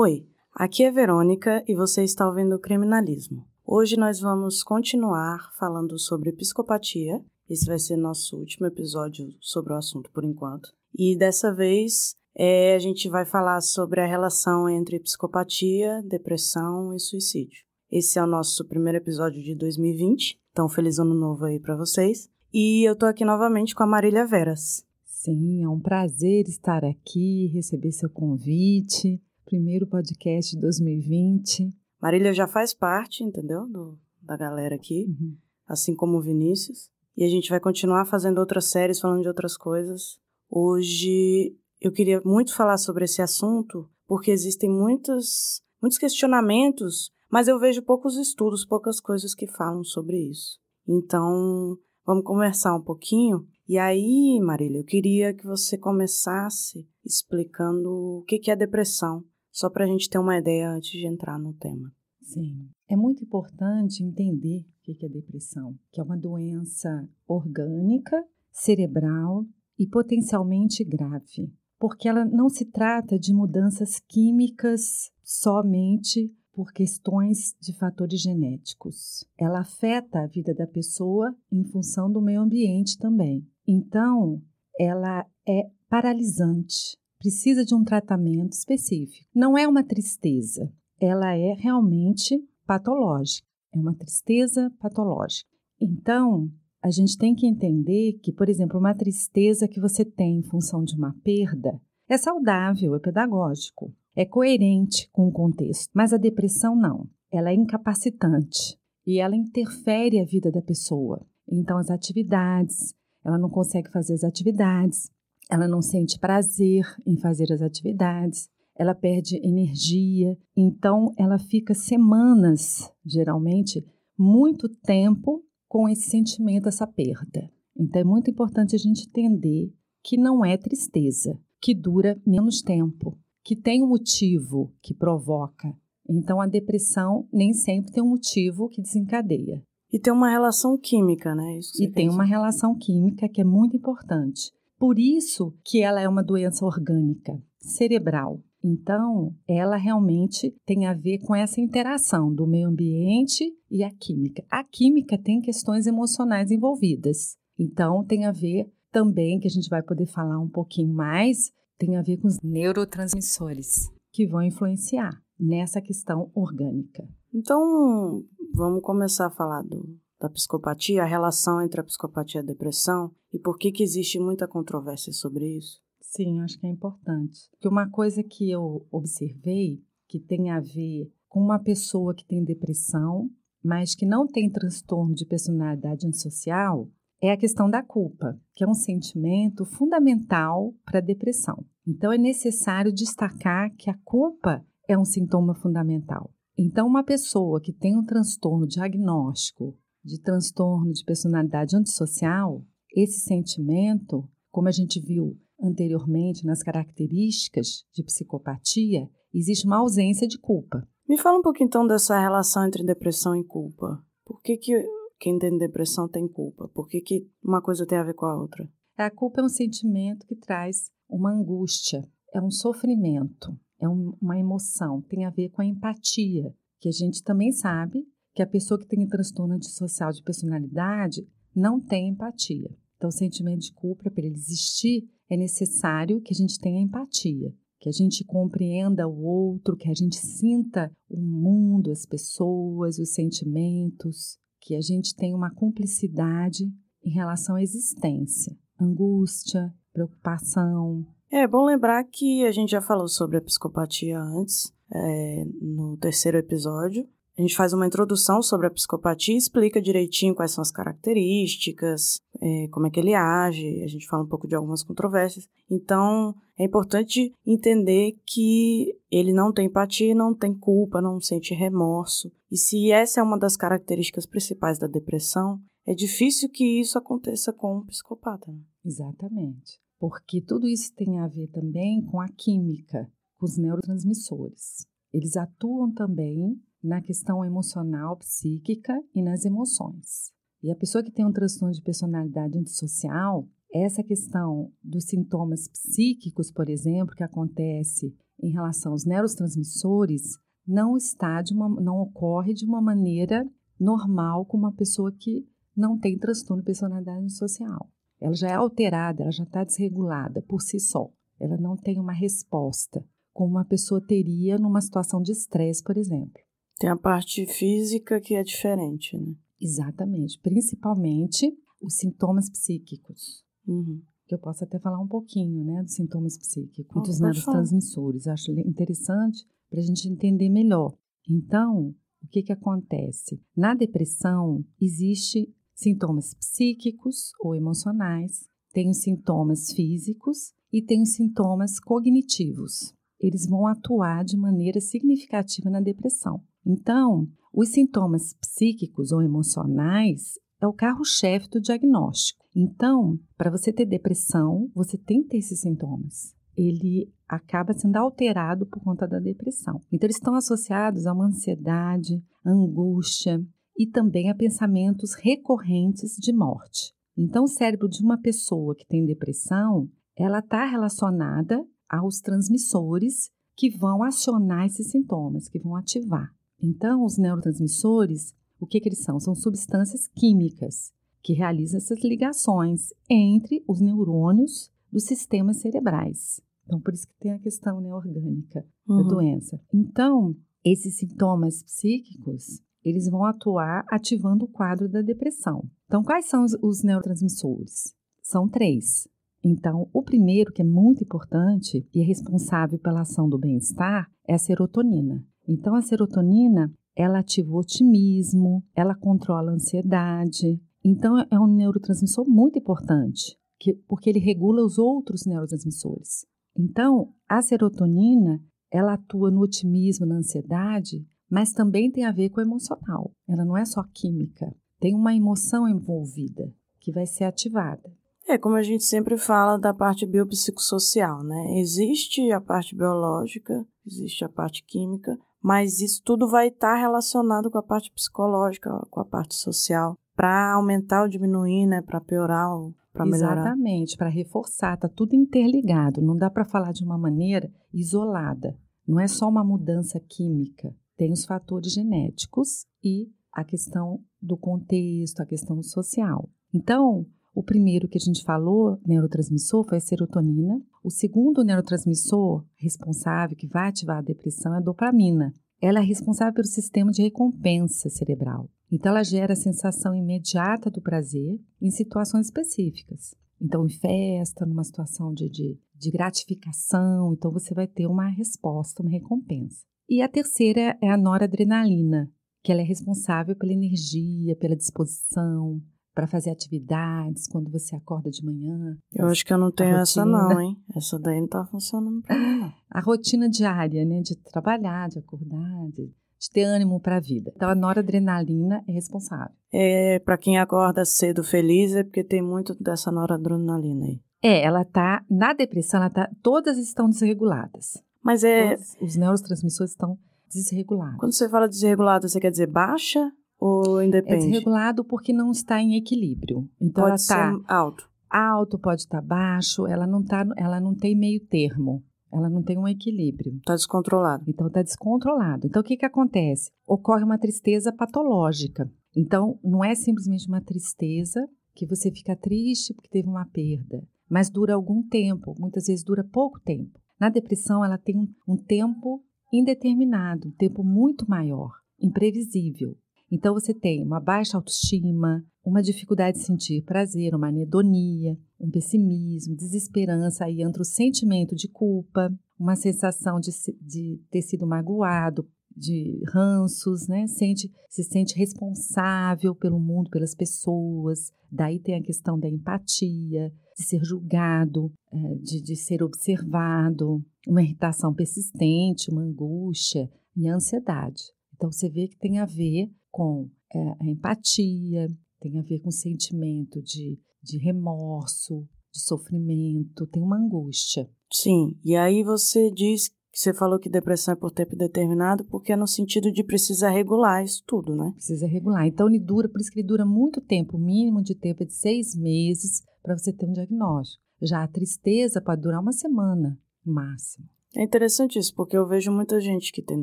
Oi, aqui é Verônica e você está ouvindo o Criminalismo. Hoje nós vamos continuar falando sobre psicopatia. Esse vai ser nosso último episódio sobre o assunto por enquanto. E dessa vez é, a gente vai falar sobre a relação entre psicopatia, depressão e suicídio. Esse é o nosso primeiro episódio de 2020, então feliz ano novo aí para vocês. E eu tô aqui novamente com a Marília Veras. Sim, é um prazer estar aqui, receber seu convite primeiro podcast de 2020. Marília já faz parte, entendeu? Do, da galera aqui, uhum. assim como o Vinícius. E a gente vai continuar fazendo outras séries, falando de outras coisas. Hoje eu queria muito falar sobre esse assunto, porque existem muitos, muitos questionamentos, mas eu vejo poucos estudos, poucas coisas que falam sobre isso. Então, vamos conversar um pouquinho. E aí, Marília, eu queria que você começasse explicando o que é depressão só para a gente ter uma ideia antes de entrar no tema. Sim, é muito importante entender o que é depressão, que é uma doença orgânica, cerebral e potencialmente grave, porque ela não se trata de mudanças químicas somente por questões de fatores genéticos. Ela afeta a vida da pessoa em função do meio ambiente também. Então, ela é paralisante, precisa de um tratamento específico. Não é uma tristeza, ela é realmente patológica. É uma tristeza patológica. Então, a gente tem que entender que, por exemplo, uma tristeza que você tem em função de uma perda é saudável, é pedagógico, é coerente com o contexto. Mas a depressão não. Ela é incapacitante e ela interfere a vida da pessoa. Então, as atividades, ela não consegue fazer as atividades, ela não sente prazer em fazer as atividades, ela perde energia, então ela fica semanas, geralmente, muito tempo com esse sentimento, essa perda. Então é muito importante a gente entender que não é tristeza, que dura menos tempo, que tem um motivo que provoca. Então a depressão nem sempre tem um motivo que desencadeia. E tem uma relação química, né? e tem uma relação química que é muito importante. Por isso que ela é uma doença orgânica, cerebral. Então, ela realmente tem a ver com essa interação do meio ambiente e a química. A química tem questões emocionais envolvidas. Então, tem a ver também, que a gente vai poder falar um pouquinho mais, tem a ver com os neurotransmissores que vão influenciar nessa questão orgânica. Então, vamos começar a falar do, da psicopatia, a relação entre a psicopatia e a depressão e por que, que existe muita controvérsia sobre isso? Sim, acho que é importante. Que uma coisa que eu observei que tem a ver com uma pessoa que tem depressão, mas que não tem transtorno de personalidade antissocial, é a questão da culpa, que é um sentimento fundamental para a depressão. Então é necessário destacar que a culpa é um sintoma fundamental. Então, uma pessoa que tem um transtorno diagnóstico de transtorno de personalidade antissocial, esse sentimento, como a gente viu anteriormente nas características de psicopatia, existe uma ausência de culpa. Me fala um pouco então dessa relação entre depressão e culpa. Por que, que quem tem depressão tem culpa? Por que, que uma coisa tem a ver com a outra? A culpa é um sentimento que traz uma angústia, é um sofrimento, é um, uma emoção, tem a ver com a empatia, que a gente também sabe que a pessoa que tem transtorno antissocial de personalidade não tem empatia. Então, o sentimento de culpa, para ele existir, é necessário que a gente tenha empatia, que a gente compreenda o outro, que a gente sinta o mundo, as pessoas, os sentimentos, que a gente tenha uma cumplicidade em relação à existência, angústia, preocupação. É bom lembrar que a gente já falou sobre a psicopatia antes, é, no terceiro episódio, a gente faz uma introdução sobre a psicopatia e explica direitinho quais são as características, é, como é que ele age, a gente fala um pouco de algumas controvérsias. Então, é importante entender que ele não tem empatia, não tem culpa, não sente remorso. E se essa é uma das características principais da depressão, é difícil que isso aconteça com um psicopata. Né? Exatamente. Porque tudo isso tem a ver também com a química, com os neurotransmissores. Eles atuam também na questão emocional, psíquica e nas emoções. E a pessoa que tem um transtorno de personalidade antissocial, essa questão dos sintomas psíquicos, por exemplo, que acontece em relação aos neurotransmissores não está de uma, não ocorre de uma maneira normal com uma pessoa que não tem transtorno de personalidade social. Ela já é alterada, ela já está desregulada por si só. Ela não tem uma resposta como uma pessoa teria numa situação de estresse, por exemplo. Tem a parte física que é diferente, né? Exatamente, principalmente os sintomas psíquicos. Uhum. Que eu posso até falar um pouquinho, né, dos sintomas psíquicos, oh, dos neurotransmissores. Acho interessante para a gente entender melhor. Então, o que que acontece? Na depressão existe sintomas psíquicos ou emocionais, tem os sintomas físicos e tem os sintomas cognitivos. Eles vão atuar de maneira significativa na depressão. Então, os sintomas psíquicos ou emocionais é o carro-chefe do diagnóstico. Então, para você ter depressão, você tem que ter esses sintomas. Ele acaba sendo alterado por conta da depressão. Então, eles estão associados a uma ansiedade, angústia e também a pensamentos recorrentes de morte. Então, o cérebro de uma pessoa que tem depressão, ela está relacionada aos transmissores que vão acionar esses sintomas, que vão ativar. Então, os neurotransmissores, o que, que eles são? São substâncias químicas que realizam essas ligações entre os neurônios dos sistemas cerebrais. Então, por isso que tem a questão neorgânica uhum. da doença. Então, esses sintomas psíquicos, eles vão atuar ativando o quadro da depressão. Então, quais são os, os neurotransmissores? São três. Então, o primeiro, que é muito importante e é responsável pela ação do bem-estar, é a serotonina. Então, a serotonina, ela ativa o otimismo, ela controla a ansiedade. Então, é um neurotransmissor muito importante, que, porque ele regula os outros neurotransmissores. Então, a serotonina, ela atua no otimismo, na ansiedade, mas também tem a ver com o emocional. Ela não é só química, tem uma emoção envolvida que vai ser ativada. É, como a gente sempre fala da parte biopsicossocial, né? Existe a parte biológica, existe a parte química, mas isso tudo vai estar relacionado com a parte psicológica, com a parte social, para aumentar ou diminuir, né, para piorar ou para melhorar. Exatamente, para reforçar, tá tudo interligado, não dá para falar de uma maneira isolada. Não é só uma mudança química, tem os fatores genéticos e a questão do contexto, a questão social. Então, o primeiro que a gente falou, neurotransmissor, foi a serotonina. O segundo neurotransmissor responsável que vai ativar a depressão é a dopamina. Ela é responsável pelo sistema de recompensa cerebral. Então, ela gera a sensação imediata do prazer em situações específicas. Então, em festa, numa situação de, de, de gratificação, então você vai ter uma resposta, uma recompensa. E a terceira é a noradrenalina, que ela é responsável pela energia, pela disposição, para fazer atividades quando você acorda de manhã. Eu acho que eu não tenho essa não, hein? Essa daí não tá funcionando para mim, não. A rotina diária, né? De trabalhar, de acordar, de, de ter ânimo para a vida. Então, a noradrenalina é responsável. É, para quem acorda cedo feliz, é porque tem muito dessa noradrenalina aí. É, ela tá, na depressão, ela tá, todas estão desreguladas. Mas é... Todos os neurotransmissores estão desregulados. Quando você fala desregulada, você quer dizer baixa ou independe? É desregulado porque não está em equilíbrio. Então pode ela está alto. Alto, pode estar baixo, ela não tá, ela não tem meio termo. Ela não tem um equilíbrio. Está descontrolado. Então está descontrolado. Então o que que acontece? Ocorre uma tristeza patológica. Então não é simplesmente uma tristeza que você fica triste porque teve uma perda, mas dura algum tempo, muitas vezes dura pouco tempo. Na depressão ela tem um, um tempo indeterminado, um tempo muito maior, imprevisível. Então você tem uma baixa autoestima, uma dificuldade de sentir prazer, uma anedonia, um pessimismo, desesperança, aí entra o sentimento de culpa, uma sensação de, de ter sido magoado, de ranços, né? Sente, se sente responsável pelo mundo, pelas pessoas. Daí tem a questão da empatia, de ser julgado, é, de, de ser observado, uma irritação persistente, uma angústia e ansiedade. Então você vê que tem a ver com é, a empatia, tem a ver com o sentimento de, de remorso, de sofrimento, tem uma angústia. Sim, e aí você diz que você falou que depressão é por tempo determinado, porque é no sentido de precisa regular isso tudo, né? Precisa regular. Então ele dura, por isso que ele dura muito tempo, o mínimo de tempo é de seis meses para você ter um diagnóstico. Já a tristeza pode durar uma semana, no máximo. É interessante isso, porque eu vejo muita gente que tem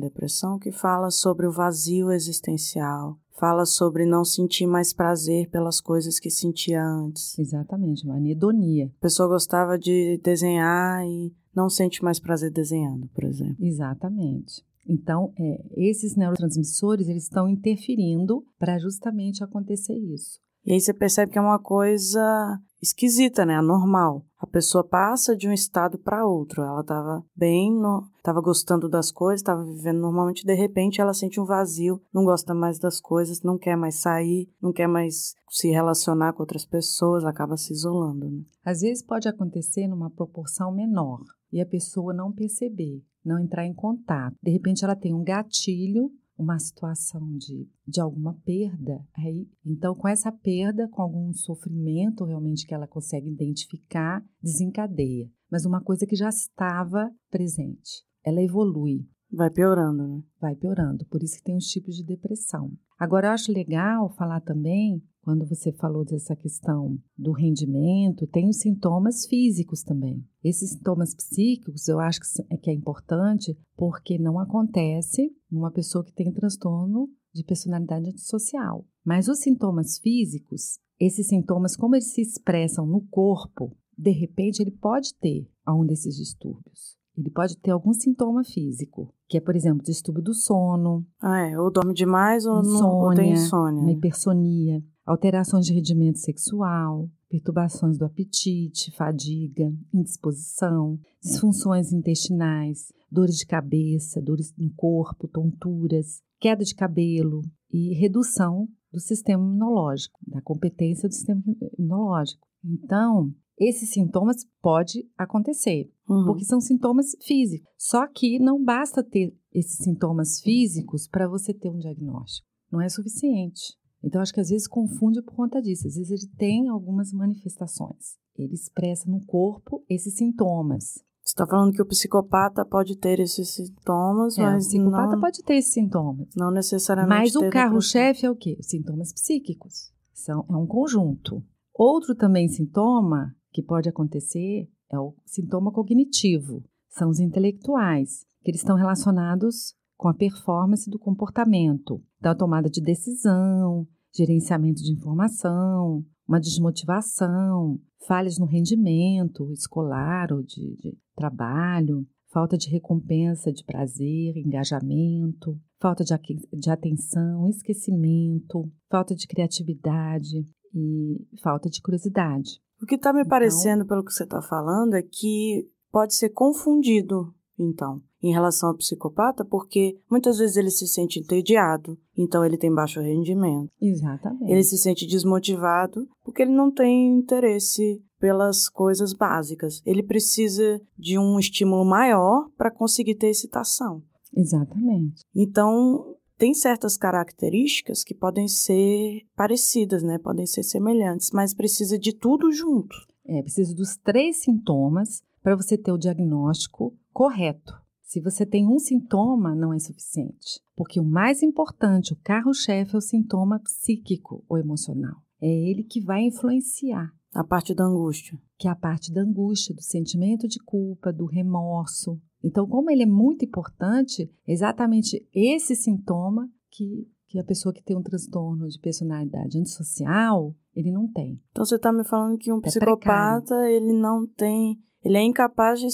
depressão que fala sobre o vazio existencial, fala sobre não sentir mais prazer pelas coisas que sentia antes. Exatamente, uma anedonia. A pessoa gostava de desenhar e não sente mais prazer desenhando, por exemplo. Exatamente. Então, é, esses neurotransmissores eles estão interferindo para justamente acontecer isso. E aí você percebe que é uma coisa esquisita, né? Anormal. A pessoa passa de um estado para outro. Ela estava bem, estava gostando das coisas, estava vivendo normalmente, de repente ela sente um vazio, não gosta mais das coisas, não quer mais sair, não quer mais se relacionar com outras pessoas, acaba se isolando. Né? Às vezes pode acontecer numa proporção menor e a pessoa não perceber, não entrar em contato. De repente ela tem um gatilho uma situação de, de alguma perda, aí, então com essa perda, com algum sofrimento realmente que ela consegue identificar, desencadeia. Mas uma coisa que já estava presente, ela evolui. Vai piorando, né? Vai piorando, por isso que tem os tipos de depressão. Agora, eu acho legal falar também, quando você falou dessa questão do rendimento, tem os sintomas físicos também. Esses sintomas psíquicos eu acho que é, é importante porque não acontece numa pessoa que tem transtorno de personalidade antissocial. Mas os sintomas físicos, esses sintomas, como eles se expressam no corpo, de repente ele pode ter algum desses distúrbios. Ele pode ter algum sintoma físico, que é, por exemplo, distúrbio do sono. Ah, é. Ou dorme demais ou, insônia, não, ou tem insônia. Uma hipersonia, alterações de rendimento sexual, perturbações do apetite, fadiga, indisposição, disfunções intestinais, dores de cabeça, dores no corpo, tonturas, queda de cabelo e redução do sistema imunológico, da competência do sistema imunológico. Então, esses sintomas pode acontecer, uhum. porque são sintomas físicos. Só que não basta ter esses sintomas físicos para você ter um diagnóstico. Não é suficiente. Então, acho que às vezes confunde por conta disso. Às vezes ele tem algumas manifestações. Ele expressa no corpo esses sintomas. Você está falando que o psicopata pode ter esses sintomas, é, mas. O psicopata não, pode ter esses sintomas. Não necessariamente. Mas o carro-chefe é o quê? Os sintomas psíquicos. São, é um conjunto. Outro também sintoma que pode acontecer é o sintoma cognitivo, são os intelectuais, que eles estão relacionados com a performance do comportamento, da tomada de decisão, gerenciamento de informação, uma desmotivação, falhas no rendimento escolar ou de, de trabalho, falta de recompensa de prazer, engajamento, falta de, de atenção, esquecimento, falta de criatividade e falta de curiosidade. O que está me então, parecendo, pelo que você está falando, é que pode ser confundido, então, em relação ao psicopata, porque muitas vezes ele se sente entediado, então ele tem baixo rendimento. Exatamente. Ele se sente desmotivado porque ele não tem interesse pelas coisas básicas. Ele precisa de um estímulo maior para conseguir ter excitação. Exatamente. Então, tem certas características que podem ser parecidas, né? Podem ser semelhantes, mas precisa de tudo junto. É, precisa dos três sintomas para você ter o diagnóstico correto. Se você tem um sintoma, não é suficiente, porque o mais importante, o carro-chefe, é o sintoma psíquico ou emocional. É ele que vai influenciar. A parte da angústia. Que é a parte da angústia, do sentimento de culpa, do remorso, então, como ele é muito importante, exatamente esse sintoma que, que a pessoa que tem um transtorno de personalidade antissocial, ele não tem. Então, você está me falando que um é psicopata, precário. ele não tem, ele é incapaz de,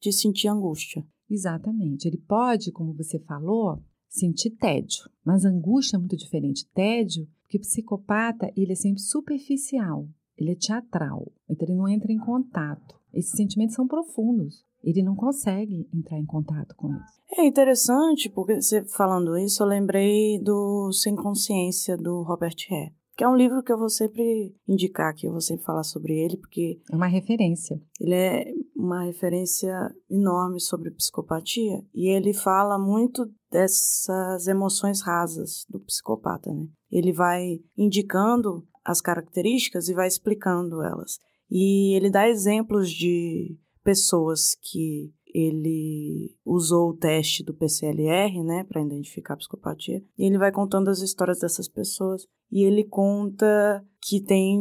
de sentir angústia. Exatamente. Ele pode, como você falou, sentir tédio, mas angústia é muito diferente. Tédio, porque o psicopata, ele é sempre superficial, ele é teatral, então ele não entra em contato. Esses sentimentos são profundos ele não consegue entrar em contato com isso. É interessante, porque você falando isso, eu lembrei do Sem Consciência, do Robert Hare, que é um livro que eu vou sempre indicar aqui, eu vou sempre falar sobre ele, porque... É uma referência. Ele é uma referência enorme sobre psicopatia, e ele fala muito dessas emoções rasas do psicopata, né? Ele vai indicando as características e vai explicando elas. E ele dá exemplos de pessoas que ele usou o teste do PCLR, né, para identificar a psicopatia. E ele vai contando as histórias dessas pessoas e ele conta que tem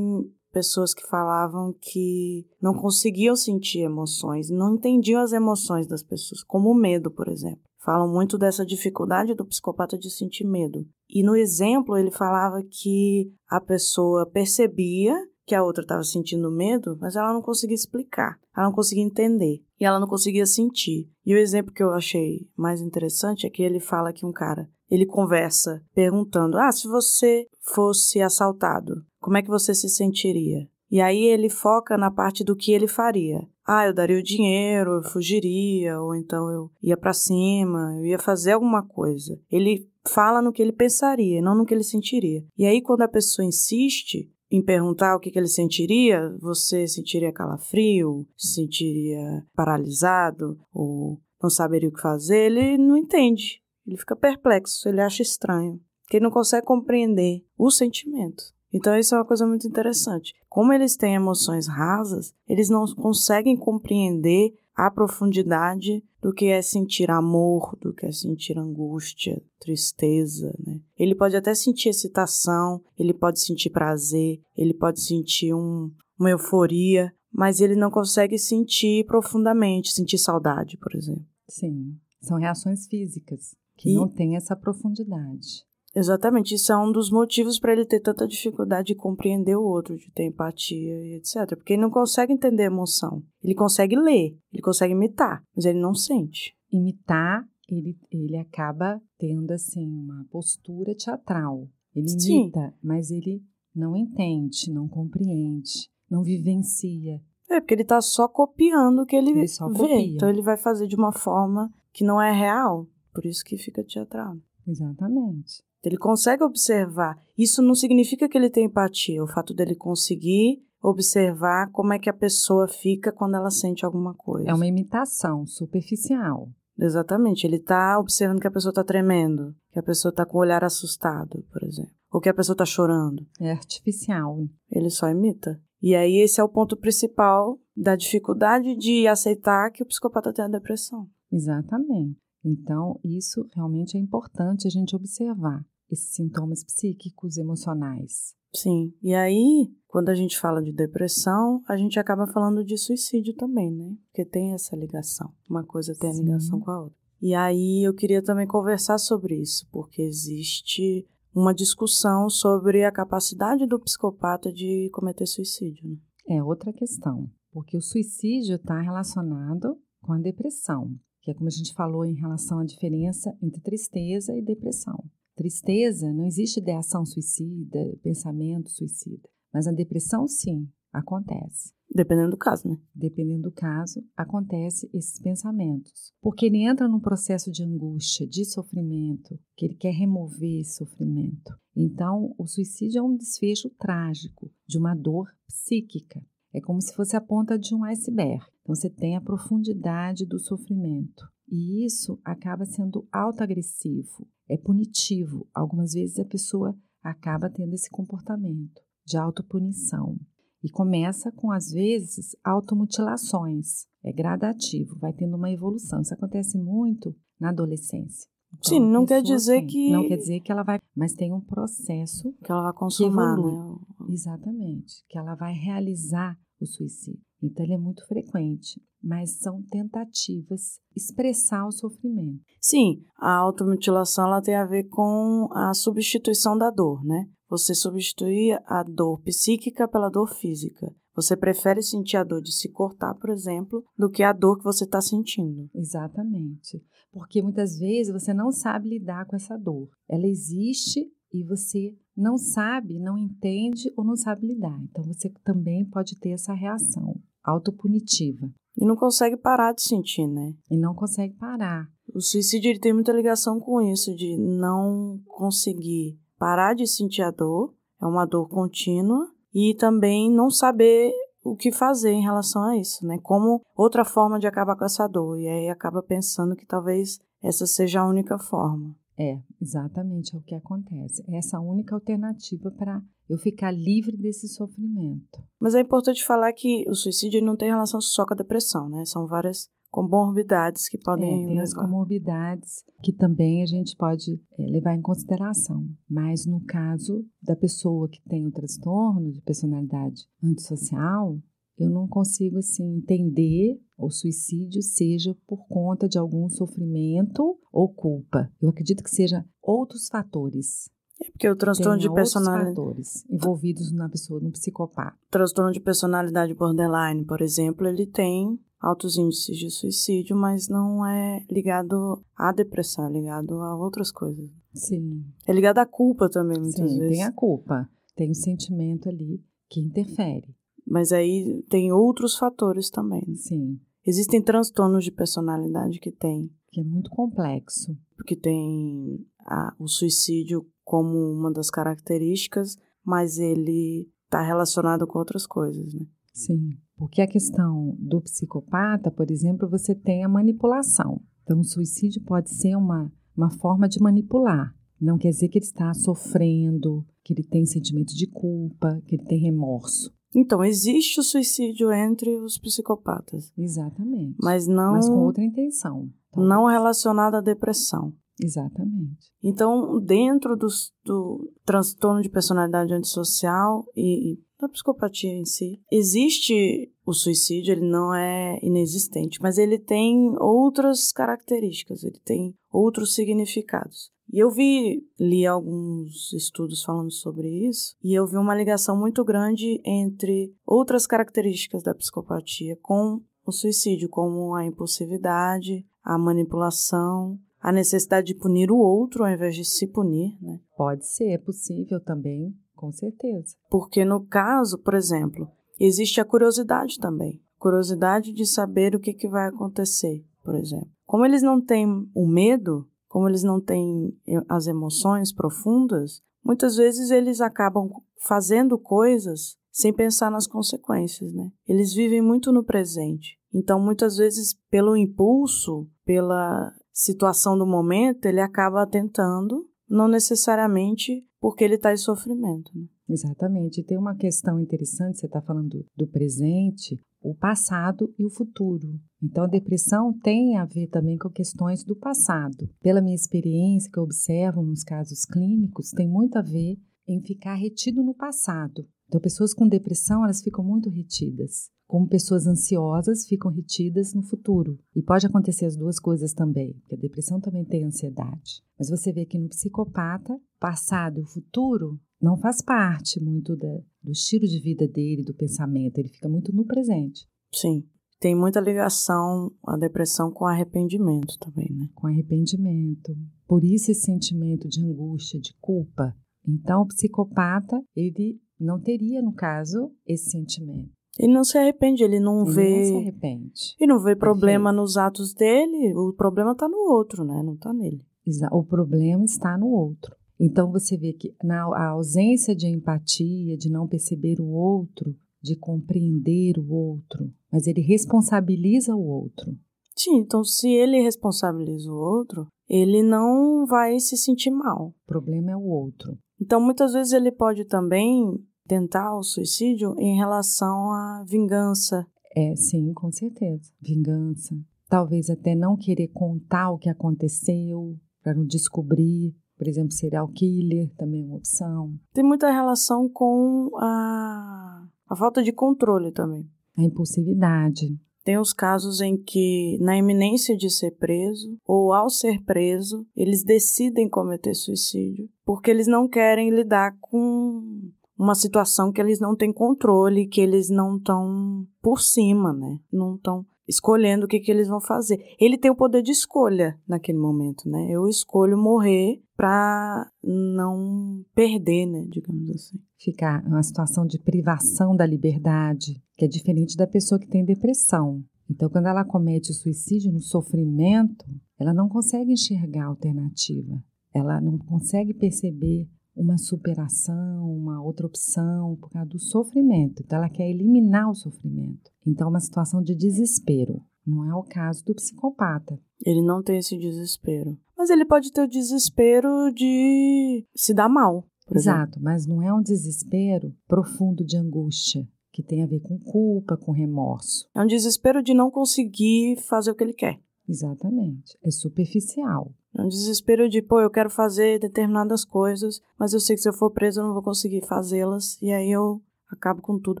pessoas que falavam que não conseguiam sentir emoções, não entendiam as emoções das pessoas, como o medo, por exemplo. Falam muito dessa dificuldade do psicopata de sentir medo. E no exemplo, ele falava que a pessoa percebia que a outra estava sentindo medo, mas ela não conseguia explicar, ela não conseguia entender e ela não conseguia sentir. E o exemplo que eu achei mais interessante é que ele fala que um cara, ele conversa perguntando: "Ah, se você fosse assaltado, como é que você se sentiria?" E aí ele foca na parte do que ele faria. Ah, eu daria o dinheiro, eu fugiria, ou então eu ia para cima, eu ia fazer alguma coisa. Ele fala no que ele pensaria, não no que ele sentiria. E aí quando a pessoa insiste, em perguntar o que, que ele sentiria, você sentiria calafrio, se sentiria paralisado ou não saberia o que fazer, ele não entende. Ele fica perplexo, ele acha estranho, porque ele não consegue compreender o sentimento. Então, isso é uma coisa muito interessante. Como eles têm emoções rasas, eles não conseguem compreender a profundidade do que é sentir amor, do que é sentir angústia, tristeza, né? Ele pode até sentir excitação, ele pode sentir prazer, ele pode sentir um, uma euforia, mas ele não consegue sentir profundamente, sentir saudade, por exemplo. Sim, são reações físicas que e... não têm essa profundidade. Exatamente, isso é um dos motivos para ele ter tanta dificuldade de compreender o outro, de ter empatia e etc. Porque ele não consegue entender emoção. Ele consegue ler, ele consegue imitar, mas ele não sente. Imitar, ele, ele acaba tendo assim uma postura teatral. Ele imita, Sim. mas ele não entende, não compreende, não vivencia. É, porque ele está só copiando o que ele, ele vê. Copia. Então ele vai fazer de uma forma que não é real. Por isso que fica teatral. Exatamente. Ele consegue observar. Isso não significa que ele tem empatia. O fato dele conseguir observar como é que a pessoa fica quando ela sente alguma coisa. É uma imitação superficial. Exatamente. Ele está observando que a pessoa está tremendo, que a pessoa está com o olhar assustado, por exemplo, ou que a pessoa está chorando. É artificial. Ele só imita. E aí esse é o ponto principal da dificuldade de aceitar que o psicopata tem a depressão. Exatamente. Então, isso realmente é importante a gente observar esses sintomas psíquicos, emocionais. Sim. E aí, quando a gente fala de depressão, a gente acaba falando de suicídio também, né? Porque tem essa ligação. Uma coisa tem a ligação com a outra. E aí eu queria também conversar sobre isso, porque existe uma discussão sobre a capacidade do psicopata de cometer suicídio. Né? É outra questão, porque o suicídio está relacionado com a depressão que é como a gente falou em relação à diferença entre tristeza e depressão. Tristeza, não existe ideação suicida, pensamento suicida, mas a depressão sim acontece. Dependendo do caso, né? Dependendo do caso, acontece esses pensamentos. Porque ele entra num processo de angústia, de sofrimento, que ele quer remover esse sofrimento. Então, o suicídio é um desfecho trágico de uma dor psíquica. É como se fosse a ponta de um iceberg. Então, você tem a profundidade do sofrimento. E isso acaba sendo autoagressivo, é punitivo. Algumas vezes a pessoa acaba tendo esse comportamento de autopunição. E começa com, às vezes, automutilações. É gradativo, vai tendo uma evolução. Isso acontece muito na adolescência. Então, Sim, não quer dizer tem. que. Não quer dizer que ela vai. Mas tem um processo. Que ela vai consumar, né? Exatamente. Que ela vai realizar o suicídio. Então, ele é muito frequente, mas são tentativas expressar o sofrimento. Sim, a automutilação ela tem a ver com a substituição da dor, né? Você substituir a dor psíquica pela dor física. Você prefere sentir a dor de se cortar, por exemplo, do que a dor que você está sentindo. Exatamente. Porque muitas vezes você não sabe lidar com essa dor. Ela existe e você não sabe, não entende ou não sabe lidar. Então você também pode ter essa reação autopunitiva. E não consegue parar de sentir, né? E não consegue parar. O suicídio ele tem muita ligação com isso, de não conseguir parar de sentir a dor, é uma dor contínua, e também não saber o que fazer em relação a isso, né? Como outra forma de acabar com essa dor. E aí acaba pensando que talvez essa seja a única forma. É, exatamente é o que acontece. É essa a única alternativa para eu ficar livre desse sofrimento. Mas é importante falar que o suicídio não tem relação só com a depressão, né? São várias comorbidades que podem é, tem as comorbidades que também a gente pode é, levar em consideração. Mas no caso da pessoa que tem o transtorno de personalidade antissocial, eu não consigo assim entender o suicídio seja por conta de algum sofrimento ou culpa. Eu acredito que seja outros fatores. É porque o transtorno de personalidade fatores envolvidos na pessoa, no psicopata. Transtorno de personalidade borderline, por exemplo, ele tem altos índices de suicídio, mas não é ligado à depressão, é ligado a outras coisas. Sim. É ligado à culpa também, muitas Sim, vezes. Tem a culpa, tem o um sentimento ali que interfere. Mas aí tem outros fatores também. Sim. Existem transtornos de personalidade que tem. Que é muito complexo. Porque tem a, o suicídio como uma das características, mas ele está relacionado com outras coisas, né? Sim, porque a questão do psicopata, por exemplo, você tem a manipulação. Então, o suicídio pode ser uma, uma forma de manipular. Não quer dizer que ele está sofrendo, que ele tem sentimento de culpa, que ele tem remorso. Então, existe o suicídio entre os psicopatas. Exatamente. Mas não. Mas com outra intenção. Talvez. Não relacionada à depressão. Exatamente. Então, dentro do, do transtorno de personalidade antissocial e, e da psicopatia em si, existe o suicídio, ele não é inexistente, mas ele tem outras características, ele tem outros significados. E eu vi, li alguns estudos falando sobre isso, e eu vi uma ligação muito grande entre outras características da psicopatia com o suicídio, como a impulsividade, a manipulação, a necessidade de punir o outro ao invés de se punir, né? Pode ser, é possível também, com certeza. Porque no caso, por exemplo, existe a curiosidade também. Curiosidade de saber o que, que vai acontecer, por exemplo. Como eles não têm o medo, como eles não têm as emoções profundas, muitas vezes eles acabam fazendo coisas sem pensar nas consequências, né? Eles vivem muito no presente. Então, muitas vezes, pelo impulso, pela situação do momento, ele acaba tentando, não necessariamente porque ele está em sofrimento. Né? Exatamente. Tem uma questão interessante, você está falando do presente, o passado e o futuro. Então, a depressão tem a ver também com questões do passado. Pela minha experiência que eu observo nos casos clínicos, tem muito a ver em ficar retido no passado. Então, pessoas com depressão, elas ficam muito retidas. Como pessoas ansiosas ficam retidas no futuro. E pode acontecer as duas coisas também, porque a depressão também tem ansiedade. Mas você vê que no psicopata, passado e o futuro não faz parte muito da, do estilo de vida dele, do pensamento, ele fica muito no presente. Sim. Tem muita ligação a depressão com arrependimento também, né? Com arrependimento. Por isso esse sentimento de angústia, de culpa. Então, o psicopata, ele não teria, no caso, esse sentimento. Ele não se arrepende, ele não ele vê. Não se arrepende. E não vê problema nos atos dele, o problema está no outro, né? Não está nele. O problema está no outro. Então você vê que na a ausência de empatia, de não perceber o outro, de compreender o outro, mas ele responsabiliza o outro. Sim, então se ele responsabiliza o outro, ele não vai se sentir mal. O problema é o outro. Então muitas vezes ele pode também tentar o suicídio em relação à vingança. É, sim, com certeza. Vingança. Talvez até não querer contar o que aconteceu para não descobrir por exemplo, serial killer também é uma opção. Tem muita relação com a, a falta de controle também. A impulsividade. Tem os casos em que, na iminência de ser preso, ou ao ser preso, eles decidem cometer suicídio, porque eles não querem lidar com uma situação que eles não têm controle, que eles não estão por cima, né? Não estão escolhendo o que, que eles vão fazer. Ele tem o poder de escolha naquele momento, né? Eu escolho morrer para não perder, né, digamos assim. Ficar uma situação de privação da liberdade, que é diferente da pessoa que tem depressão. Então, quando ela comete o suicídio no sofrimento, ela não consegue enxergar a alternativa. Ela não consegue perceber uma superação, uma outra opção por causa do sofrimento. Então, ela quer eliminar o sofrimento. Então, é uma situação de desespero. Não é o caso do psicopata. Ele não tem esse desespero. Mas ele pode ter o desespero de se dar mal. Exato, mas não é um desespero profundo de angústia. que tem a ver com culpa, com remorso. É um desespero de não conseguir fazer o que ele quer. Exatamente. É superficial. Um desespero de, pô, eu quero fazer determinadas coisas, mas eu sei que se eu for preso eu não vou conseguir fazê-las, e aí eu acabo com tudo.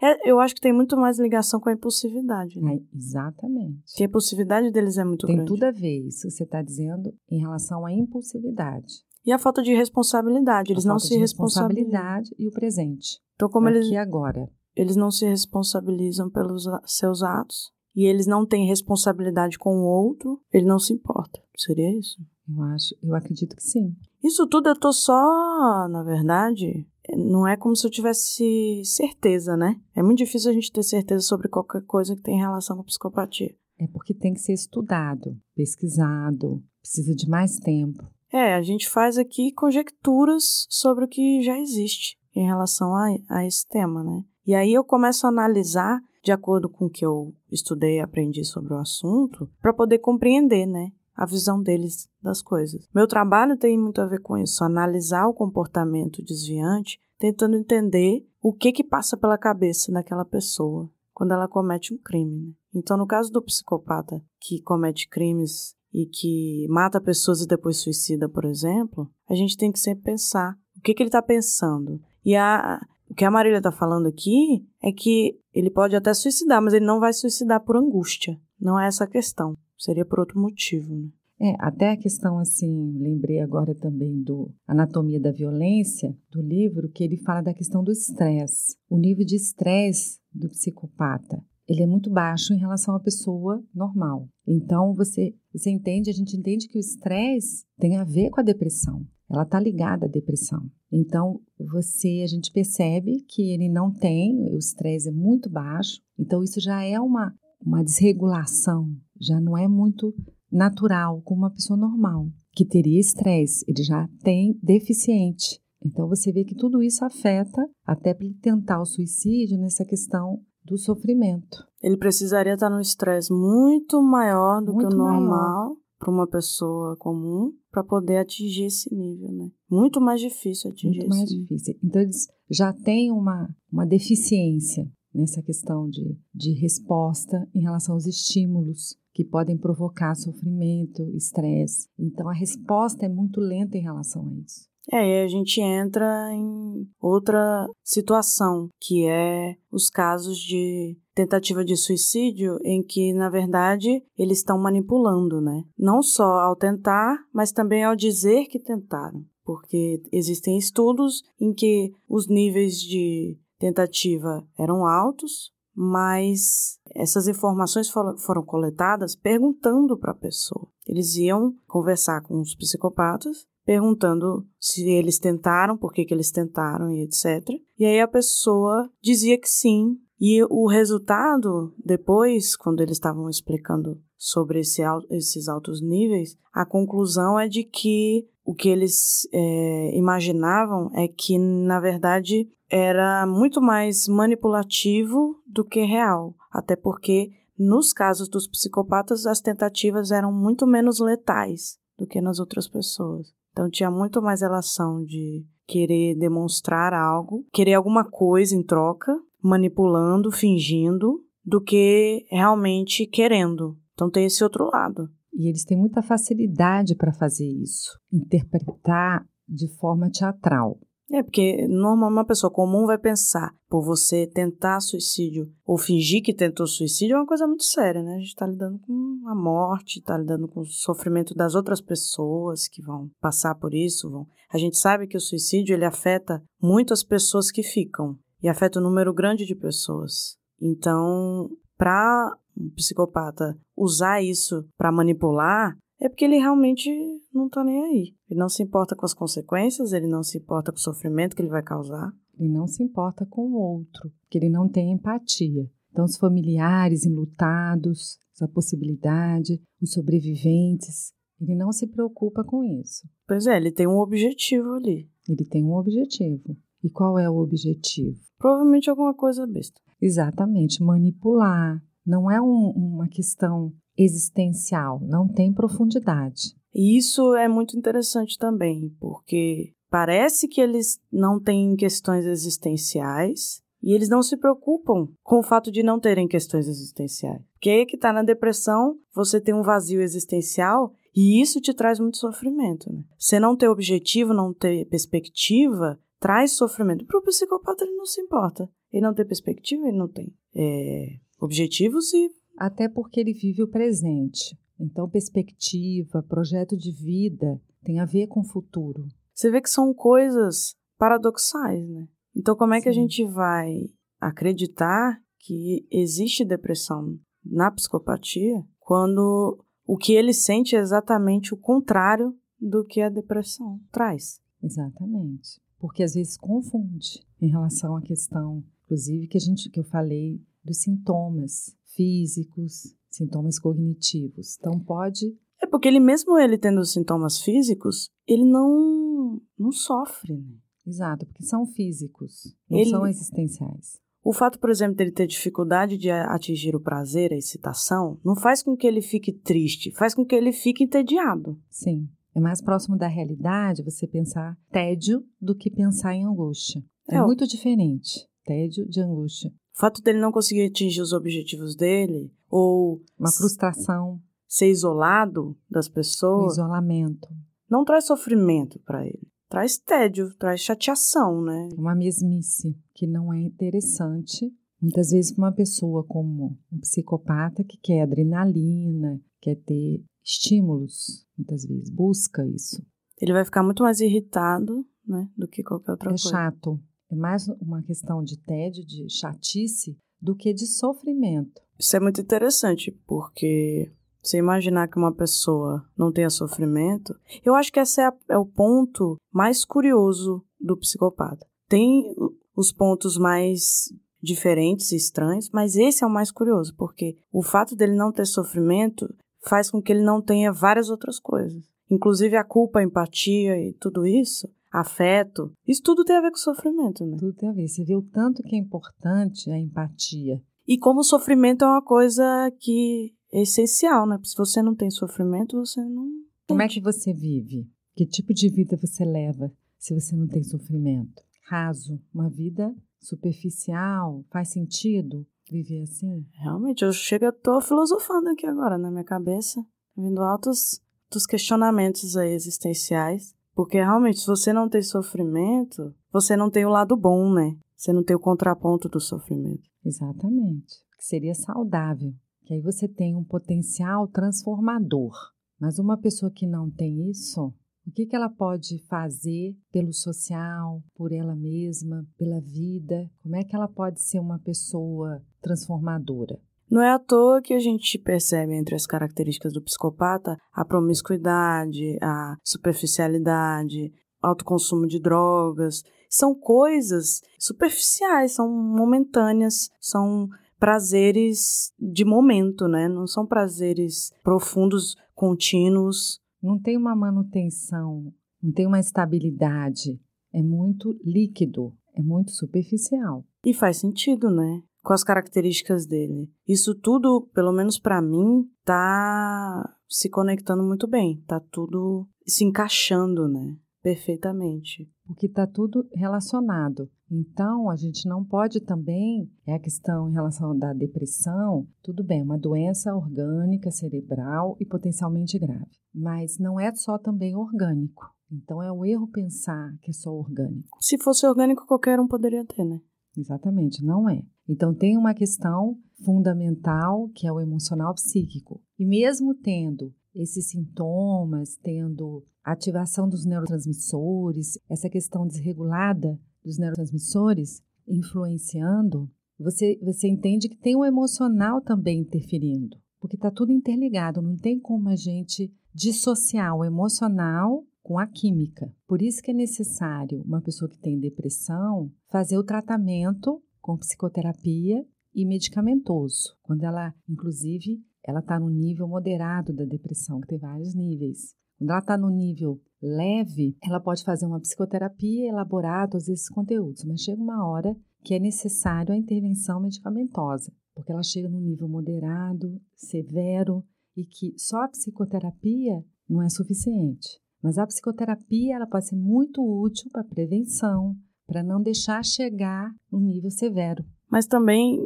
É, eu acho que tem muito mais ligação com a impulsividade. Né? É, exatamente. Que a impulsividade deles é muito tem grande. Tem tudo a ver isso que você está dizendo em relação à impulsividade. E a falta de responsabilidade. Eles a não se responsabilizam. responsabilidade e o presente. Então, como Aqui eles. e agora. Eles não se responsabilizam pelos seus atos e eles não têm responsabilidade com o outro, ele não se importa. Seria isso? Eu acho, eu acredito que sim. Isso tudo eu tô só, na verdade, não é como se eu tivesse certeza, né? É muito difícil a gente ter certeza sobre qualquer coisa que tem relação com psicopatia. É porque tem que ser estudado, pesquisado, precisa de mais tempo. É, a gente faz aqui conjecturas sobre o que já existe em relação a, a esse tema, né? E aí eu começo a analisar de acordo com o que eu estudei e aprendi sobre o assunto, para poder compreender, né, a visão deles das coisas. Meu trabalho tem muito a ver com isso, analisar o comportamento desviante, tentando entender o que que passa pela cabeça daquela pessoa quando ela comete um crime. Né? Então, no caso do psicopata que comete crimes e que mata pessoas e depois suicida, por exemplo, a gente tem que sempre pensar o que, que ele está pensando. E a, o que a Marília está falando aqui é que ele pode até suicidar, mas ele não vai suicidar por angústia. Não é essa a questão. Seria por outro motivo, né? É, até a questão assim, lembrei agora também do Anatomia da Violência, do livro, que ele fala da questão do estresse. O nível de estresse do psicopata, ele é muito baixo em relação à pessoa normal. Então, você, você entende, a gente entende que o estresse tem a ver com a depressão ela está ligada à depressão. Então, você, a gente percebe que ele não tem, o estresse é muito baixo, então isso já é uma, uma desregulação, já não é muito natural como uma pessoa normal, que teria estresse, ele já tem deficiente. Então, você vê que tudo isso afeta até para ele tentar o suicídio nessa questão do sofrimento. Ele precisaria estar no estresse muito maior do muito que o normal para uma pessoa comum para poder atingir esse nível, né? Muito mais difícil atingir Muito mais difícil. Então, eles já têm uma, uma deficiência nessa questão de, de resposta em relação aos estímulos que podem provocar sofrimento, estresse. Então, a resposta é muito lenta em relação a isso. É, e a gente entra em outra situação, que é os casos de tentativa de suicídio em que, na verdade, eles estão manipulando, né? Não só ao tentar, mas também ao dizer que tentaram. Porque existem estudos em que os níveis de tentativa eram altos, mas essas informações foram coletadas perguntando para a pessoa. Eles iam conversar com os psicopatas perguntando se eles tentaram, por que, que eles tentaram e etc. E aí a pessoa dizia que sim. E o resultado, depois, quando eles estavam explicando sobre esse, esses altos níveis, a conclusão é de que o que eles é, imaginavam é que, na verdade, era muito mais manipulativo do que real. Até porque, nos casos dos psicopatas, as tentativas eram muito menos letais do que nas outras pessoas. Então tinha muito mais relação de querer demonstrar algo, querer alguma coisa em troca, manipulando, fingindo, do que realmente querendo. Então tem esse outro lado. E eles têm muita facilidade para fazer isso, interpretar de forma teatral. É, porque normalmente uma pessoa comum vai pensar, por você tentar suicídio ou fingir que tentou suicídio é uma coisa muito séria, né? A gente está lidando com a morte, está lidando com o sofrimento das outras pessoas que vão passar por isso. Vão... A gente sabe que o suicídio ele afeta muitas pessoas que ficam e afeta um número grande de pessoas. Então, para um psicopata usar isso para manipular, é porque ele realmente não tá nem aí. Ele não se importa com as consequências, ele não se importa com o sofrimento que ele vai causar. Ele não se importa com o outro, porque ele não tem empatia. Então, os familiares enlutados, a possibilidade, os sobreviventes, ele não se preocupa com isso. Pois é, ele tem um objetivo ali. Ele tem um objetivo. E qual é o objetivo? Provavelmente alguma coisa besta. Exatamente, manipular. Não é um, uma questão existencial, não tem profundidade. E isso é muito interessante também, porque parece que eles não têm questões existenciais E eles não se preocupam com o fato de não terem questões existenciais. Porque aí que tá na depressão, você tem um vazio existencial e isso te traz muito sofrimento. Né? Você não ter objetivo, não ter perspectiva, traz sofrimento. Para o psicopata, ele não se importa. Ele não tem perspectiva, ele não tem é, objetivos e. Até porque ele vive o presente. Então, perspectiva, projeto de vida tem a ver com o futuro. Você vê que são coisas paradoxais, né? Então, como é Sim. que a gente vai acreditar que existe depressão na psicopatia quando o que ele sente é exatamente o contrário do que a depressão traz? Exatamente. Porque às vezes confunde em relação à questão, inclusive, que a gente que eu falei dos sintomas físicos, sintomas cognitivos. Então pode É porque ele mesmo ele tendo sintomas físicos, ele não não sofre, né? Exato, porque são físicos, não ele, são existenciais. O fato, por exemplo, dele ter dificuldade de atingir o prazer, a excitação, não faz com que ele fique triste, faz com que ele fique entediado. Sim. É mais próximo da realidade você pensar tédio do que pensar em angústia. É, é muito diferente, tédio de angústia. O fato dele não conseguir atingir os objetivos dele, ou. Uma frustração. Ser isolado das pessoas. Isolamento. Não traz sofrimento para ele traz tédio, traz chateação, né? Uma mesmice que não é interessante. Muitas vezes para uma pessoa como um psicopata que quer adrenalina, quer ter estímulos, muitas vezes busca isso. Ele vai ficar muito mais irritado, né, do que qualquer outra é coisa. É chato. É mais uma questão de tédio, de chatice, do que de sofrimento. Isso é muito interessante, porque você imaginar que uma pessoa não tenha sofrimento, eu acho que esse é, é o ponto mais curioso do psicopata. Tem os pontos mais diferentes e estranhos, mas esse é o mais curioso, porque o fato dele não ter sofrimento faz com que ele não tenha várias outras coisas. Inclusive a culpa, a empatia e tudo isso, afeto, isso tudo tem a ver com sofrimento, né? Tudo tem a ver. Você o tanto que é importante a empatia. E como o sofrimento é uma coisa que é essencial, né? Se você não tem sofrimento, você não. Como é que você vive? Que tipo de vida você leva se você não tem sofrimento? Raso, uma vida superficial, faz sentido viver assim? Realmente, eu chego, eu tô filosofando aqui agora na minha cabeça, vindo altos dos questionamentos aí existenciais, porque realmente se você não tem sofrimento, você não tem o lado bom, né? Você não tem o contraponto do sofrimento. Exatamente. Que seria saudável que aí você tem um potencial transformador. Mas uma pessoa que não tem isso, o que, que ela pode fazer pelo social, por ela mesma, pela vida? Como é que ela pode ser uma pessoa transformadora? Não é à toa que a gente percebe entre as características do psicopata a promiscuidade, a superficialidade, autoconsumo de drogas. São coisas superficiais, são momentâneas, são prazeres de momento, né? Não são prazeres profundos, contínuos. Não tem uma manutenção, não tem uma estabilidade. É muito líquido, é muito superficial. E faz sentido, né? Com as características dele. Isso tudo, pelo menos para mim, tá se conectando muito bem, tá tudo se encaixando, né? Perfeitamente. Porque está tudo relacionado. Então, a gente não pode também, é a questão em relação da depressão, tudo bem, uma doença orgânica, cerebral e potencialmente grave. Mas não é só também orgânico. Então, é um erro pensar que é só orgânico. Se fosse orgânico, qualquer um poderia ter, né? Exatamente, não é. Então, tem uma questão fundamental que é o emocional psíquico. E mesmo tendo esses sintomas, tendo ativação dos neurotransmissores, essa questão desregulada dos neurotransmissores influenciando, você, você entende que tem o emocional também interferindo, porque está tudo interligado, não tem como a gente dissociar o emocional com a química. Por isso que é necessário uma pessoa que tem depressão fazer o tratamento com psicoterapia e medicamentoso, quando ela, inclusive, ela está no nível moderado da depressão, que tem vários níveis. Quando ela está no nível leve, ela pode fazer uma psicoterapia e elaborar todos esses conteúdos, mas chega uma hora que é necessário a intervenção medicamentosa, porque ela chega no nível moderado, severo e que só a psicoterapia não é suficiente. Mas a psicoterapia ela pode ser muito útil para prevenção, para não deixar chegar no nível severo. Mas também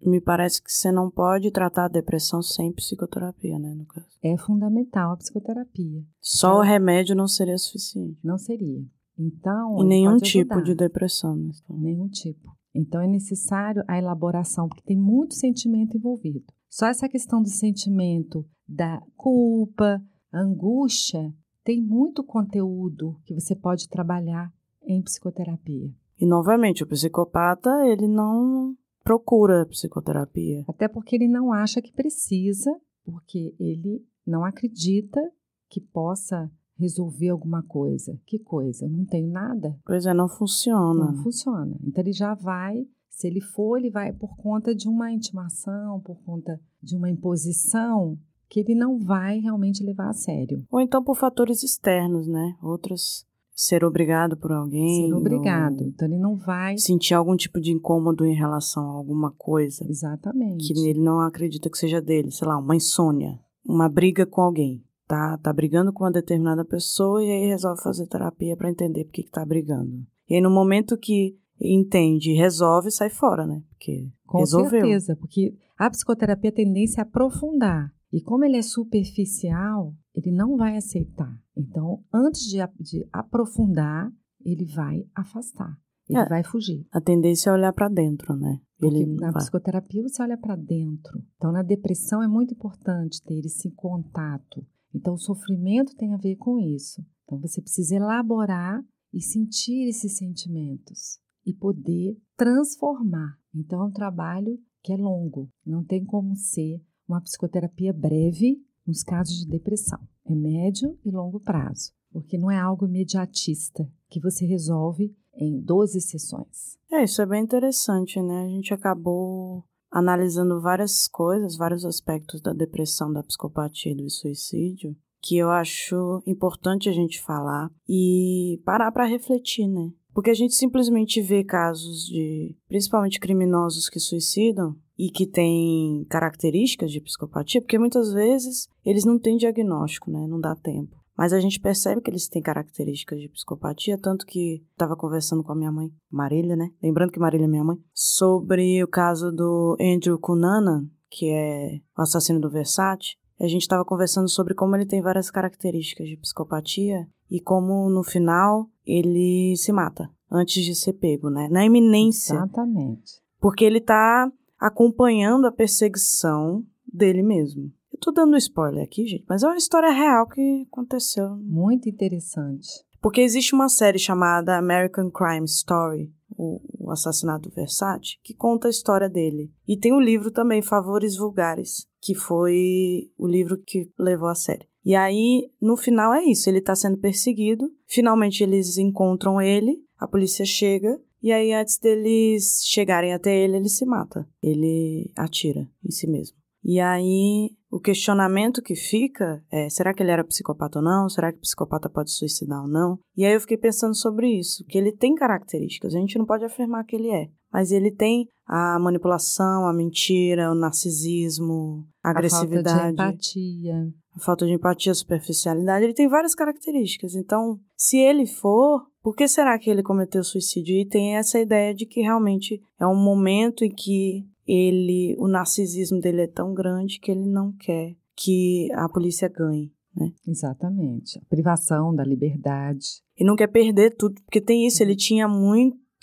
me parece que você não pode tratar a depressão sem psicoterapia, né, no caso. É fundamental a psicoterapia. Só então, o remédio não seria suficiente. Não seria. Então, e nenhum tipo de depressão, né? Nenhum tipo. Então é necessário a elaboração, porque tem muito sentimento envolvido. Só essa questão do sentimento da culpa, angústia, tem muito conteúdo que você pode trabalhar em psicoterapia. E novamente, o psicopata, ele não procura psicoterapia. Até porque ele não acha que precisa, porque ele não acredita que possa resolver alguma coisa. Que coisa? Eu não tenho nada. Pois é, não funciona. Não funciona. Então ele já vai, se ele for, ele vai por conta de uma intimação, por conta de uma imposição que ele não vai realmente levar a sério. Ou então por fatores externos, né? Outros ser obrigado por alguém. Ser obrigado. Então ele não vai sentir algum tipo de incômodo em relação a alguma coisa. Exatamente. Que ele não acredita que seja dele, sei lá, uma insônia, uma briga com alguém tá, tá brigando com uma determinada pessoa e aí resolve fazer terapia para entender por que, que tá brigando. E aí no momento que entende e resolve, sai fora, né? Porque com resolveu. certeza, porque a psicoterapia tem tendência a aprofundar. E como ele é superficial, ele não vai aceitar. Então, antes de, de aprofundar, ele vai afastar. Ele é, vai fugir. A tendência é olhar para dentro, né? Ele na vai. psicoterapia você olha para dentro. Então, na depressão é muito importante ter esse contato então, o sofrimento tem a ver com isso. Então, você precisa elaborar e sentir esses sentimentos e poder transformar. Então, é um trabalho que é longo, não tem como ser uma psicoterapia breve nos casos de depressão. É médio e longo prazo, porque não é algo imediatista que você resolve em 12 sessões. É, isso é bem interessante, né? A gente acabou analisando várias coisas, vários aspectos da depressão, da psicopatia e do suicídio, que eu acho importante a gente falar e parar para refletir, né? Porque a gente simplesmente vê casos de, principalmente criminosos que suicidam e que têm características de psicopatia, porque muitas vezes eles não têm diagnóstico, né? Não dá tempo. Mas a gente percebe que eles têm características de psicopatia, tanto que estava conversando com a minha mãe, Marília, né? Lembrando que Marília é minha mãe, sobre o caso do Andrew Cunanan, que é o assassino do Versace. A gente estava conversando sobre como ele tem várias características de psicopatia e como no final ele se mata antes de ser pego, né? Na iminência. Exatamente. Porque ele está acompanhando a perseguição dele mesmo. Eu tô dando spoiler aqui, gente, mas é uma história real que aconteceu. Muito interessante. Porque existe uma série chamada American Crime Story, o, o assassinato do Versace, que conta a história dele. E tem o livro também, Favores Vulgares, que foi o livro que levou a série. E aí, no final é isso, ele tá sendo perseguido. Finalmente eles encontram ele, a polícia chega e aí, antes deles chegarem até ele, ele se mata. Ele atira em si mesmo. E aí, o questionamento que fica é: será que ele era psicopata ou não? Será que o psicopata pode suicidar ou não? E aí eu fiquei pensando sobre isso, que ele tem características, a gente não pode afirmar que ele é, mas ele tem a manipulação, a mentira, o narcisismo, a, a agressividade, falta de empatia, a falta de empatia, a superficialidade, ele tem várias características. Então, se ele for, por que será que ele cometeu suicídio? E tem essa ideia de que realmente é um momento em que ele, o narcisismo dele é tão grande que ele não quer que a polícia ganhe, né? Exatamente. A privação da liberdade. E não quer perder tudo, porque tem isso, ele tinha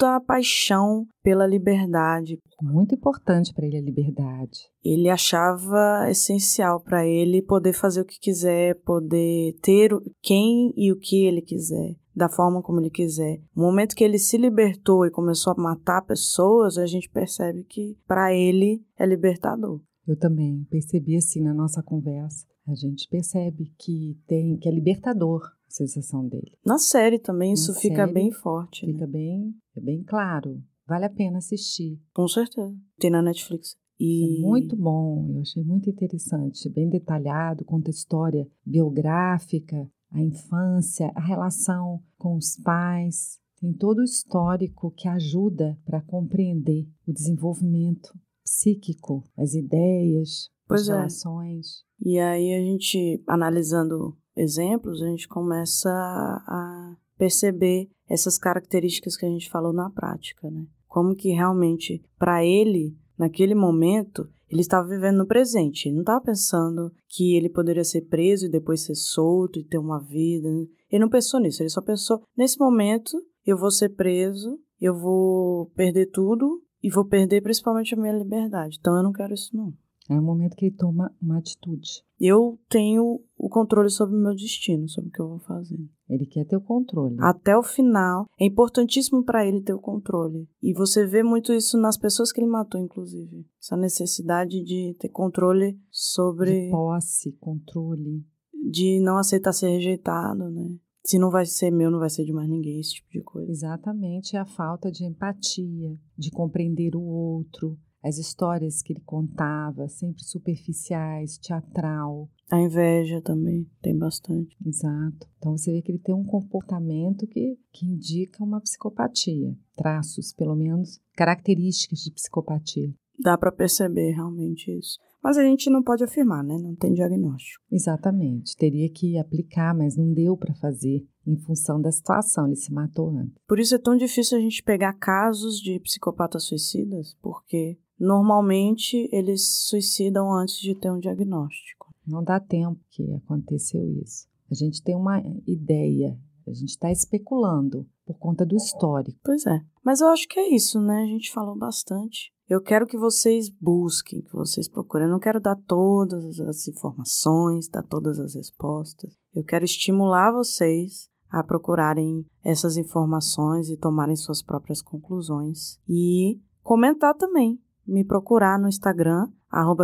muita paixão pela liberdade. Muito importante para ele a liberdade. Ele achava essencial para ele poder fazer o que quiser, poder ter quem e o que ele quiser da forma como ele quiser. No momento que ele se libertou e começou a matar pessoas, a gente percebe que para ele é libertador. Eu também percebi assim na nossa conversa. A gente percebe que tem que é libertador sensação dele. Na série também isso fica bem forte. Fica né? bem, é bem claro. Vale a pena assistir. Com certeza. Tem na Netflix. E... É muito bom, eu achei muito interessante, bem detalhado, conta história biográfica, a infância, a relação com os pais, tem todo o histórico que ajuda para compreender o desenvolvimento psíquico, as ideias, pois as é. relações. E aí a gente, analisando exemplos, a gente começa a perceber essas características que a gente falou na prática, né? Como que realmente, para ele, naquele momento, ele estava vivendo no presente. Ele não estava pensando que ele poderia ser preso e depois ser solto e ter uma vida. Ele não pensou nisso. Ele só pensou: nesse momento, eu vou ser preso, eu vou perder tudo e vou perder principalmente a minha liberdade. Então eu não quero isso, não. É o momento que ele toma uma atitude. Eu tenho o controle sobre o meu destino, sobre o que eu vou fazer. Ele quer ter o controle. Até o final. É importantíssimo para ele ter o controle. E você vê muito isso nas pessoas que ele matou, inclusive. Essa necessidade de ter controle sobre. De posse, controle. De não aceitar ser rejeitado, né? Se não vai ser meu, não vai ser de mais ninguém, esse tipo de coisa. Exatamente, a falta de empatia, de compreender o outro, as histórias que ele contava, sempre superficiais, teatral. A inveja também tem bastante. Exato. Então você vê que ele tem um comportamento que, que indica uma psicopatia, traços, pelo menos, características de psicopatia. Dá para perceber realmente isso. Mas a gente não pode afirmar, né? Não tem diagnóstico. Exatamente. Teria que aplicar, mas não deu para fazer em função da situação. Ele se matou antes. Por isso é tão difícil a gente pegar casos de psicopatas suicidas, porque Normalmente, eles suicidam antes de ter um diagnóstico. Não dá tempo que aconteceu isso. A gente tem uma ideia, a gente está especulando por conta do histórico. Pois é. Mas eu acho que é isso, né? A gente falou bastante. Eu quero que vocês busquem, que vocês procurem. Eu não quero dar todas as informações, dar todas as respostas. Eu quero estimular vocês a procurarem essas informações e tomarem suas próprias conclusões. E comentar também me procurar no Instagram,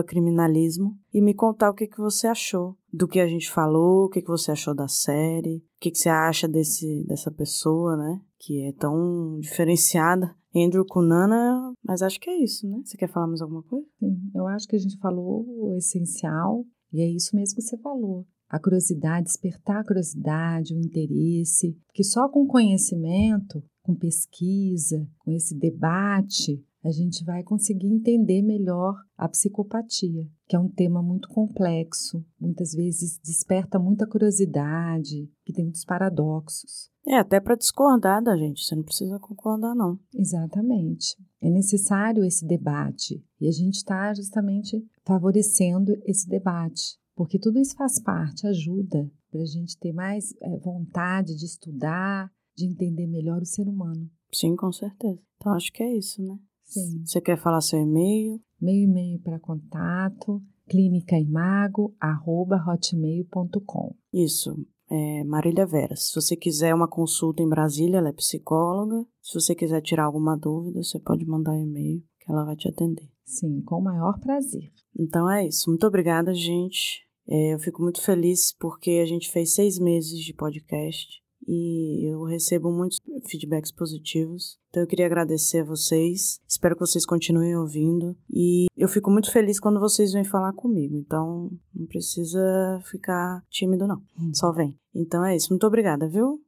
criminalismo, e me contar o que, que você achou do que a gente falou, o que, que você achou da série, o que, que você acha desse, dessa pessoa, né? Que é tão diferenciada. Andrew Kunana, mas acho que é isso, né? Você quer falar mais alguma coisa? Sim, eu acho que a gente falou o essencial, e é isso mesmo que você falou. A curiosidade, despertar a curiosidade, o interesse, que só com conhecimento, com pesquisa, com esse debate, a gente vai conseguir entender melhor a psicopatia, que é um tema muito complexo, muitas vezes desperta muita curiosidade, que tem muitos paradoxos. É, até para discordar da gente, você não precisa concordar, não. Exatamente. É necessário esse debate e a gente está justamente favorecendo esse debate, porque tudo isso faz parte, ajuda para a gente ter mais é, vontade de estudar, de entender melhor o ser humano. Sim, com certeza. Então acho que é isso, né? Sim. Você quer falar seu e-mail? Meu e-mail para contato, clinicaimago.hotmail.com. Isso, é Marília Vera. Se você quiser uma consulta em Brasília, ela é psicóloga. Se você quiser tirar alguma dúvida, você pode mandar um e-mail que ela vai te atender. Sim, com o maior prazer. Então é isso. Muito obrigada, gente. É, eu fico muito feliz porque a gente fez seis meses de podcast e eu recebo muitos feedbacks positivos. Então eu queria agradecer a vocês. Espero que vocês continuem ouvindo e eu fico muito feliz quando vocês vêm falar comigo. Então não precisa ficar tímido não. Hum. Só vem. Então é isso. Muito obrigada, viu?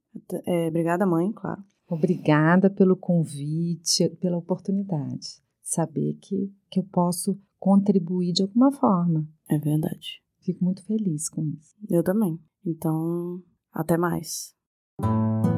É, obrigada, mãe, claro. Obrigada pelo convite, pela oportunidade. Saber que, que eu posso contribuir de alguma forma. É verdade. Fico muito feliz com isso. Eu também. Então, até mais. Thank you.